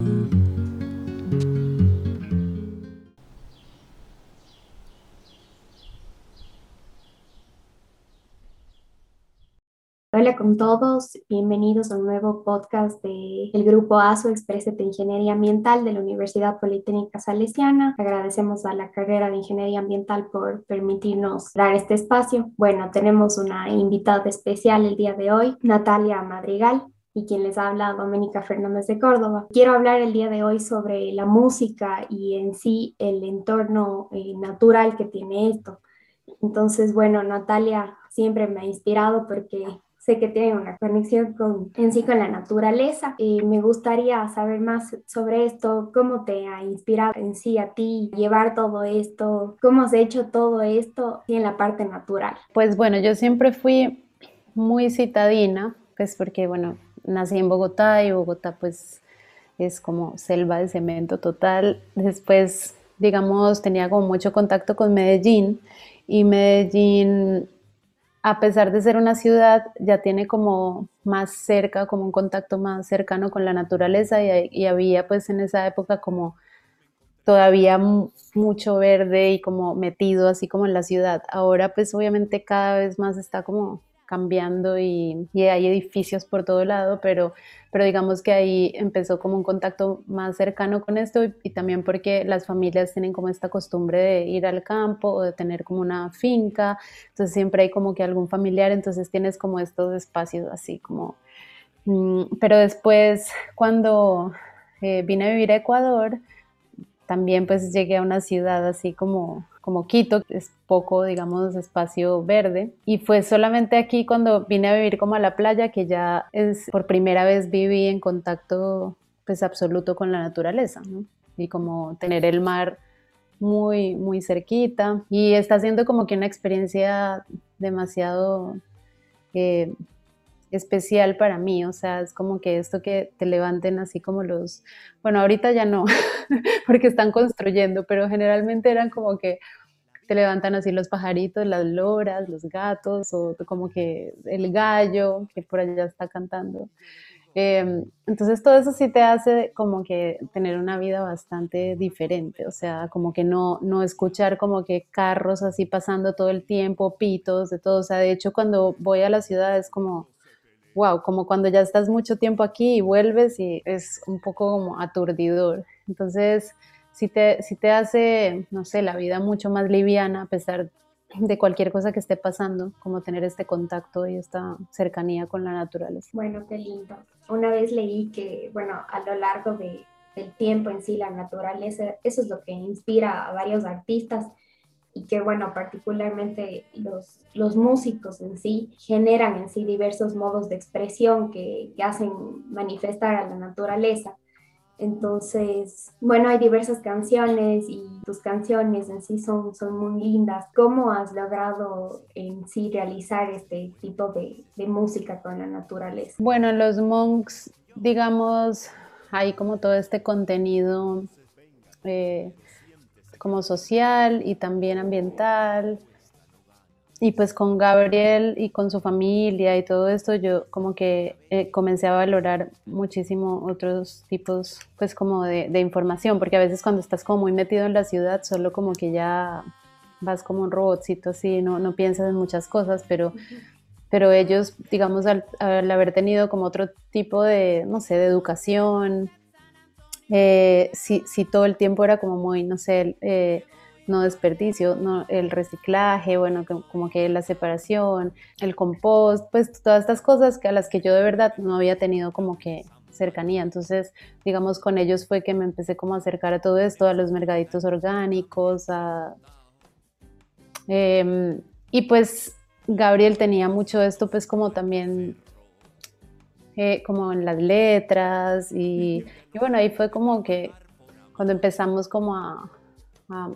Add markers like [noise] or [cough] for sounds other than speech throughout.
Hola con todos, bienvenidos a un nuevo podcast del el grupo ASO Expresete Ingeniería Ambiental de la Universidad Politécnica Salesiana. Agradecemos a la carrera de Ingeniería Ambiental por permitirnos dar este espacio. Bueno, tenemos una invitada especial el día de hoy, Natalia Madrigal y quien les habla, Doménica Fernández de Córdoba. Quiero hablar el día de hoy sobre la música y en sí el entorno eh, natural que tiene esto. Entonces, bueno, Natalia siempre me ha inspirado porque sé que tiene una conexión con, en sí con la naturaleza. Y me gustaría saber más sobre esto, cómo te ha inspirado en sí a ti llevar todo esto, cómo has hecho todo esto en la parte natural. Pues bueno, yo siempre fui muy citadina, pues porque bueno, nací en Bogotá y Bogotá pues es como selva de cemento total. Después, digamos, tenía como mucho contacto con Medellín y Medellín a pesar de ser una ciudad, ya tiene como más cerca, como un contacto más cercano con la naturaleza y, había pues en esa época como todavía mucho verde y como metido así como en la ciudad. Ahora pues obviamente cada vez más está como cambiando y, hay edificios por todo lado, pero, pero digamos que ahí empezó como un contacto más cercano con esto y, también porque las familias tienen como esta costumbre de ir al campo o de tener como una finca, entonces siempre hay como que algún familiar, entonces tienes como estos espacios así como... Mm, pero después cuando eh, vine a vivir a Ecuador, también pues llegué a una ciudad así como como Quito, es poco, digamos, espacio verde. Y fue solamente aquí cuando vine a vivir como a la playa que ya es por primera vez viví en contacto pues absoluto con la naturaleza, ¿no? Y como tener el mar muy, muy cerquita. Y está siendo como que una experiencia demasiado eh, especial para mí, o sea, es como que esto que te levanten así como los, bueno, ahorita ya no, [laughs] porque están construyendo, pero generalmente eran como que te levantan así los pajaritos, las loras, los gatos, o como que el gallo que por allá está cantando. Em, entonces todo eso sí te hace como que tener una vida bastante diferente, o sea, como que no, no escuchar como que carros así pasando todo el tiempo, pitos, de todo, o sea, de hecho cuando voy a la ciudad es como wow, como cuando ya estás mucho tiempo aquí y vuelves y es un poco como aturdidor. Entonces, si te, si te hace, no sé, la vida mucho más liviana a pesar de cualquier cosa que esté pasando, como tener este contacto y esta cercanía con la naturaleza. Bueno, qué lindo. Una vez leí que, bueno, a lo largo de, del tiempo en sí, la naturaleza, eso es lo que inspira a varios artistas y que, bueno, particularmente los, los músicos en sí generan en sí diversos modos de expresión que, que hacen manifestar a la naturaleza. Entonces, bueno, hay diversas canciones y tus canciones en sí son, son muy lindas. ¿Cómo has logrado en sí realizar este tipo de, de música con la naturaleza? Bueno, los monks, digamos, hay como todo este contenido eh, como social y también ambiental. Y pues con Gabriel y con su familia y todo esto, yo como que eh, comencé a valorar muchísimo otros tipos, pues como de, información, porque a veces cuando estás como muy metido en la ciudad, solo como que ya vas como un robotcito así, no, no piensas en muchas cosas, pero, pero ellos, digamos, al, al, haber tenido como otro tipo de, no sé, de educación, eh, si, todo el tiempo era como muy, no sé, eh, no desperdicio, el reciclaje, bueno, como que la separación, el compost, pues todas estas cosas que a las que yo de verdad no había tenido como que cercanía. Entonces, digamos, con ellos fue que me empecé como a acercar a todo esto, a los mercaditos orgánicos, a... Em, y pues Gabriel tenía mucho esto, pues como también eh, como en las letras y, bueno, ahí fue como que cuando empezamos como a,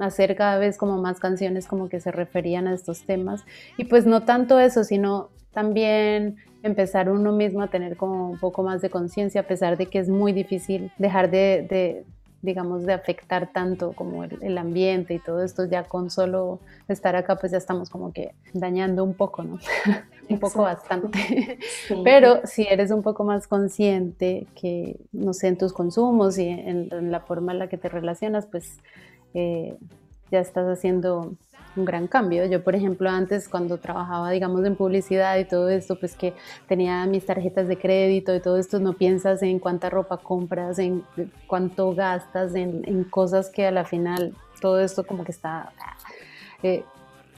hacer cada vez como más canciones como que se referían a estos temas. Y pues no tanto eso, sino también empezar uno mismo a tener como un poco más de conciencia a pesar de que es muy difícil dejar de, digamos, de afectar tanto como el, ambiente y todo esto, ya con solo estar acá, pues ya estamos como que dañando un poco, ¿no? [laughs] un poco bastante. Pero si eres un poco más consciente que, no sé, en tus consumos y en, la forma en la que te relacionas, pues eh, ya estás haciendo un gran cambio. Yo, por ejemplo, antes cuando trabajaba, digamos, en publicidad y todo esto, pues que tenía mis tarjetas de crédito y todo esto, no piensas en cuánta ropa compras, en cuánto gastas, en, cosas que a la final todo esto como que está eh,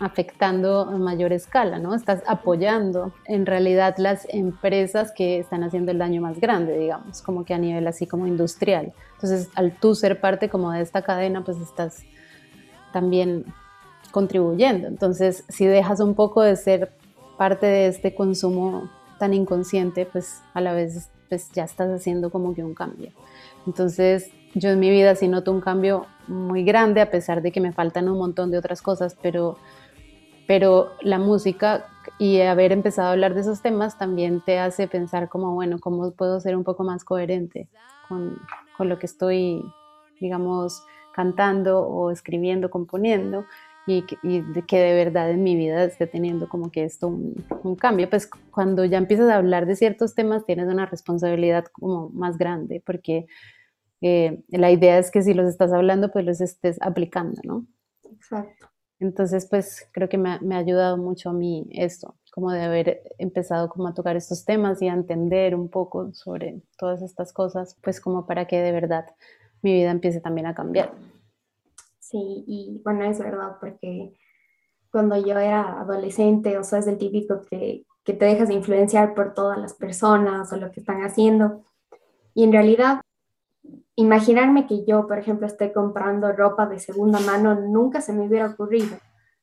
afectando a mayor escala, ¿no? Estás apoyando en realidad las empresas que están haciendo el daño más grande, digamos, como que a nivel así como industrial. Entonces, al tú ser parte como de esta cadena, pues estás también contribuyendo. Entonces, si dejas un poco de ser parte de este consumo tan inconsciente, pues a la vez pues ya estás haciendo como que un cambio. Entonces, yo en mi vida sí noto un cambio muy grande, a pesar de que me faltan un montón de otras cosas, pero, pero la música y haber empezado a hablar de esos temas también te hace pensar como, bueno, ¿cómo puedo ser un poco más coherente con, con lo que estoy, digamos, cantando o escribiendo, componiendo? Y, de que de verdad en mi vida esté teniendo como que esto un, cambio, pues cuando ya empiezas a hablar de ciertos temas tienes una responsabilidad como más grande, porque eh, la idea es que si los estás hablando, pues los estés aplicando, ¿no? Exacto. Entonces, pues creo que me, me, ha ayudado mucho a mí esto, como de haber empezado como a tocar estos temas y a entender un poco sobre todas estas cosas, pues como para que de verdad mi vida empiece también a cambiar. Sí, y bueno, es verdad, porque cuando yo era adolescente, o sea, es el típico que, que te dejas influenciar por todas las personas o lo que están haciendo. Y en realidad, imaginarme que yo, por ejemplo, esté comprando ropa de segunda mano, nunca se me hubiera ocurrido.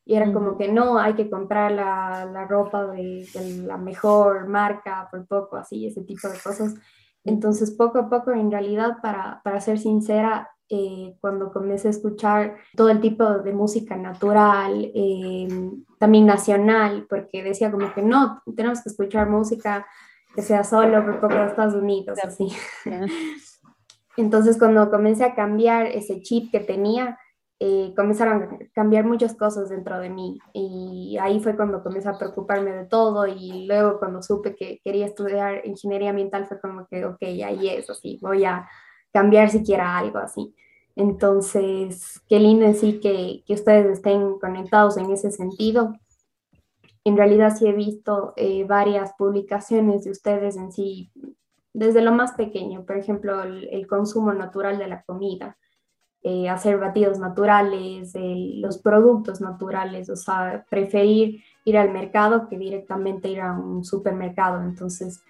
Y era como que no, hay que comprar la, la ropa de, de, la mejor marca por poco, así, ese tipo de cosas. Entonces, poco a poco, en realidad, para, para ser sincera, eh, cuando comencé a escuchar todo el tipo de música natural, eh, también nacional, porque decía como que no, tenemos que escuchar música que sea solo por poco de Estados Unidos, así. [laughs] Entonces cuando comencé a cambiar ese chip que tenía, eh, comenzaron a cambiar muchas cosas dentro de mí y ahí fue cuando comencé a preocuparme de todo y luego cuando supe que quería estudiar ingeniería ambiental fue como que, ok, ahí es, así, voy a cambiar siquiera algo así. Entonces, qué lindo en que, que ustedes estén conectados en ese sentido. En realidad sí he visto eh, varias publicaciones de ustedes en sí, desde lo más pequeño, por ejemplo, el, consumo natural de la comida, eh, hacer batidos naturales, los productos naturales, o sea, preferir ir al mercado que directamente ir a un supermercado. Entonces,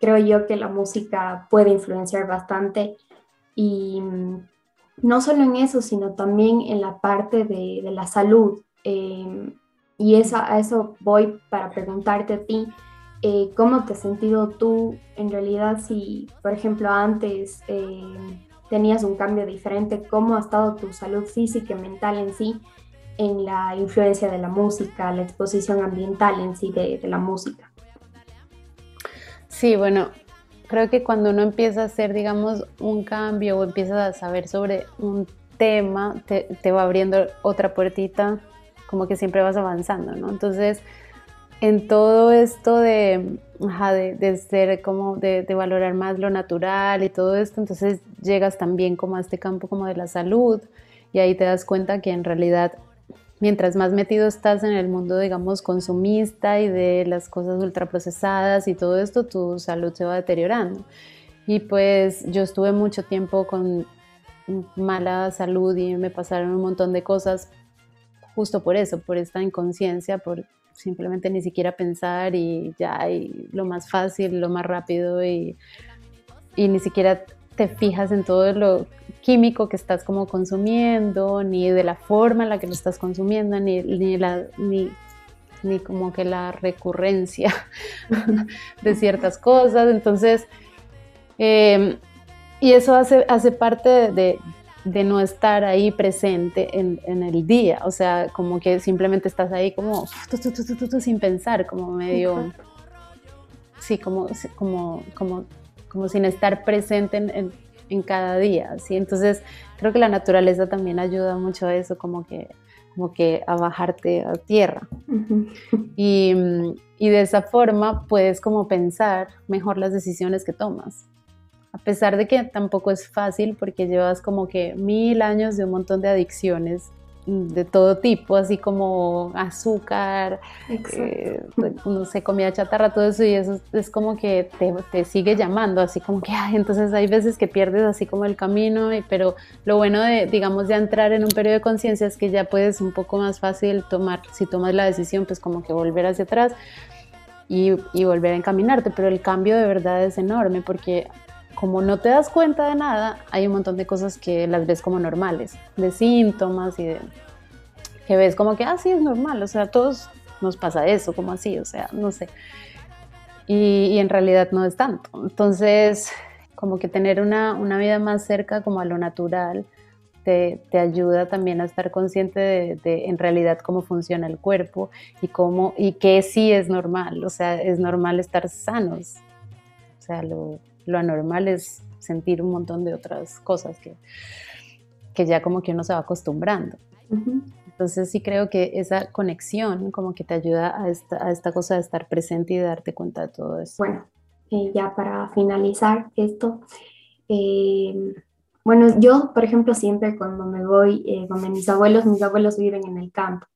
creo yo que la música puede influenciar bastante y mm, no solo en eso, sino también en la parte de, la salud. Em, y a eso voy para preguntarte a ti, eh, ¿cómo te has sentido tú en realidad si, por ejemplo, antes em, tenías un cambio diferente, cómo ha estado tu salud física y mental en sí en la influencia de la música, la exposición ambiental en sí de la música? Sí, bueno, creo que cuando uno empieza a hacer, digamos, un cambio o empiezas a saber sobre un tema, te, te va abriendo otra puertita, como que siempre vas avanzando, ¿no? Entonces, en todo esto de, de, de, ser como de, de, valorar más lo natural y todo esto, entonces llegas también como a este campo como de la salud y ahí te das cuenta que en realidad mientras más metido estás en el mundo, digamos, consumista y de las cosas ultraprocesadas y todo esto, tu salud se va deteriorando. Y pues yo estuve mucho tiempo con mala salud y me pasaron un montón de cosas justo por eso, por esta inconsciencia, por simplemente ni siquiera pensar y ya, y lo más fácil, lo más rápido y, y ni siquiera te fijas en todo lo químico que estás como consumiendo, ni de la forma en la que lo estás consumiendo, ni, ni, la, ni, ni como que la recurrencia [laughs] de ciertas cosas. Entonces, em, y eso hace, hace parte de, de, no estar ahí presente en, en, el día, o sea, como que simplemente estás ahí como sin pensar, como medio, sí, como, como, como, como sin estar presente en en cada día, ¿sí? Entonces creo que la naturaleza también ayuda mucho a eso, como que, como que a bajarte a tierra. y, y de esa forma puedes como pensar mejor las decisiones que tomas a pesar de que tampoco es fácil porque llevas como que mil años de un montón de adicciones de todo tipo, así como azúcar, eh, no sé, comida chatarra, todo eso, y eso es como que te, sigue llamando, así como que, ay, entonces hay veces que pierdes así como el camino, y, pero lo bueno de, digamos, de entrar en un periodo de conciencia es que ya puedes un poco más fácil tomar, si tomas la decisión, pues como que volver hacia atrás y, y volver a encaminarte, pero el cambio de verdad es enorme porque como no te das cuenta de nada, hay un montón de cosas que las ves como normales, de síntomas y de que ves como que, ah, sí, es normal, o sea, a todos nos pasa eso, como así, o sea, no sé. Y, en realidad no es tanto. Entonces, como que tener una, una vida más cerca como a lo natural te, te ayuda también a estar consciente de, en realidad cómo funciona el cuerpo y cómo y que sí es normal, o sea, es normal estar sanos. O sea, lo, lo anormal es sentir un montón de otras cosas que, que ya como que uno se va acostumbrando. Entonces sí creo que esa conexión como que te ayuda a esta, a esta cosa de estar presente y de darte cuenta de todo eso. Bueno, eh, ya para finalizar esto, eh, bueno, yo por ejemplo siempre cuando me voy eh, con mis abuelos, mis abuelos viven en el campo.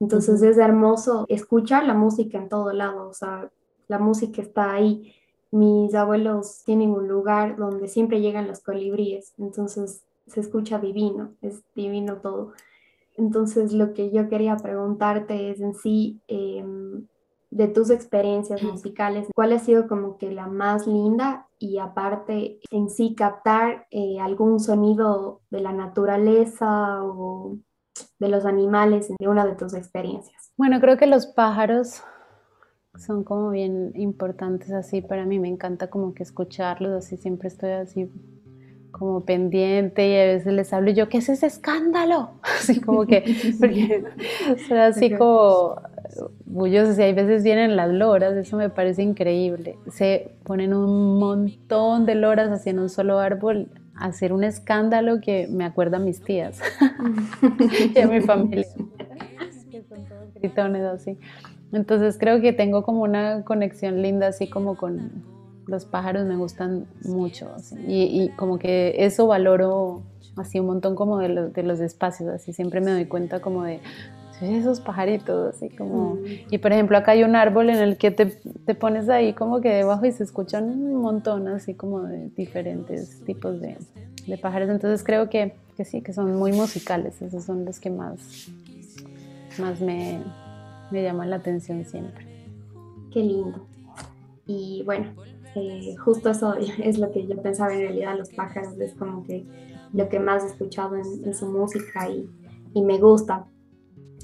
Entonces es hermoso escuchar la música en todo lado, o sea, la música está ahí mis abuelos tienen un lugar donde siempre llegan los colibríes, entonces se escucha divino, es divino todo. Entonces lo que yo quería preguntarte es en sí, em, de tus experiencias musicales, ¿cuál ha sido como que la más linda? Y aparte, en sí captar eh, algún sonido de la naturaleza o de los animales de una de tus experiencias. Bueno, creo que los pájaros son como bien importantes así para mí, me encanta como que escucharlos, así siempre estoy así como pendiente y a veces les hablo y yo, ¿qué es ese escándalo? [laughs] Así como que, porque [laughs] soy así como bullosos y hay veces vienen las loras, eso me parece increíble. Se ponen un montón de loras así en un solo árbol a hacer un escándalo que me acuerda a mis tías [laughs] y a mi familia, que son todos gritones así. Entonces creo que tengo como una conexión linda así como con los pájaros, me gustan mucho. Y, como que eso valoro así un montón como de, los espacios, así siempre me doy cuenta como de esos pajaritos, así como... Y por ejemplo acá hay un árbol en el que te, te, pones ahí como que debajo y se escuchan un montón así como de diferentes tipos de, de pájaros. Entonces creo que, que sí, que son muy musicales, esos son los que más, más me, me llama la atención siempre. Qué lindo. Y bueno, eh, justo eso [laughs] es lo que yo pensaba en realidad, los pájaros es como que lo que más he escuchado en, su música y, y, me gusta.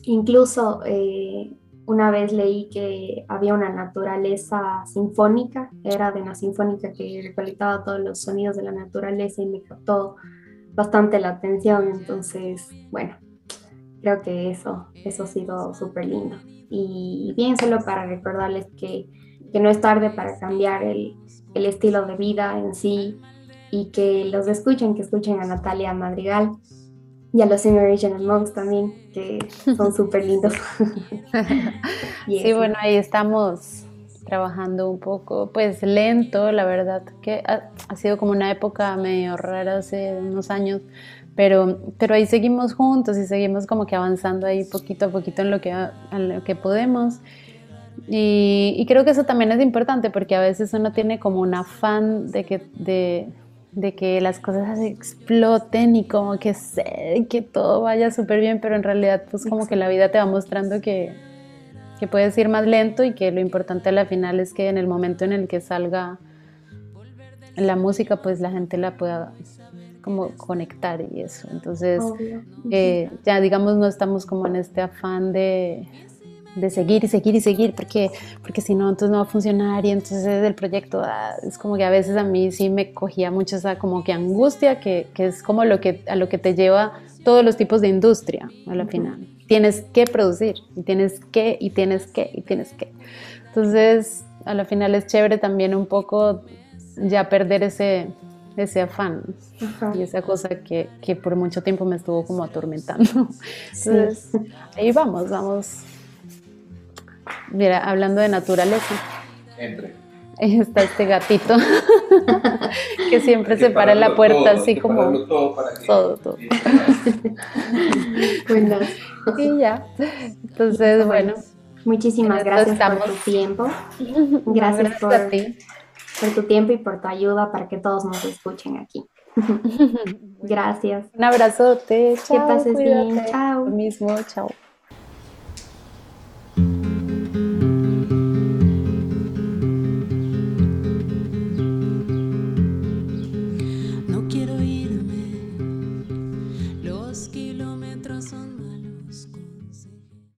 Incluso eh, una vez leí que había una naturaleza sinfónica, era de una sinfónica que recolectaba todos los sonidos de la naturaleza y me captó bastante la atención, entonces, bueno, creo que eso, eso ha sido súper lindo. Y bien, solo para recordarles que, que no es tarde para cambiar el, el, estilo de vida en sí y que los escuchen, que escuchen a Natalia Madrigal y a los Original Monks también, que son súper lindos. [laughs] sí, bueno, ahí estamos trabajando un poco, pues lento, la verdad, que ha, ha, sido como una época medio rara hace unos años, pero, pero ahí seguimos juntos y seguimos como que avanzando ahí poquito a poquito en lo que, en lo que podemos. Y, y, creo que eso también es importante porque a veces uno tiene como un afán de que, de, de que las cosas exploten y como que, sé, que todo vaya súper bien, pero en realidad pues como que la vida te va mostrando que, que puedes ir más lento y que lo importante al final es que en el momento en el que salga la música pues la gente la pueda como conectar y eso. Entonces, eh, ya digamos, no estamos como en este afán de, de, seguir y seguir y seguir, porque, porque si no, entonces no va a funcionar y entonces el proyecto ah, es como que a veces a mí sí me cogía mucho esa como que angustia, que, que, es como lo que, a lo que te lleva todos los tipos de industria a la final. Tienes que producir y tienes que y tienes que y tienes que. Entonces, a la final es chévere también un poco ya perder ese, ese afán y esa cosa que, que, por mucho tiempo me estuvo como atormentando. [laughs] Entonces, ahí vamos, vamos. Mira, hablando de naturaleza. Entre. Está este gatito [laughs] que siempre se para en la puerta así como todo, para que... todo, todo. [laughs] bueno. Y ya. Entonces, bueno. Muchísimas gracias por tu tiempo. Gracias, por, por tu tiempo y por tu ayuda para que todos nos escuchen aquí. [laughs] Gracias. Un abrazote. que pases bien. Chao. Lo mismo. Chao.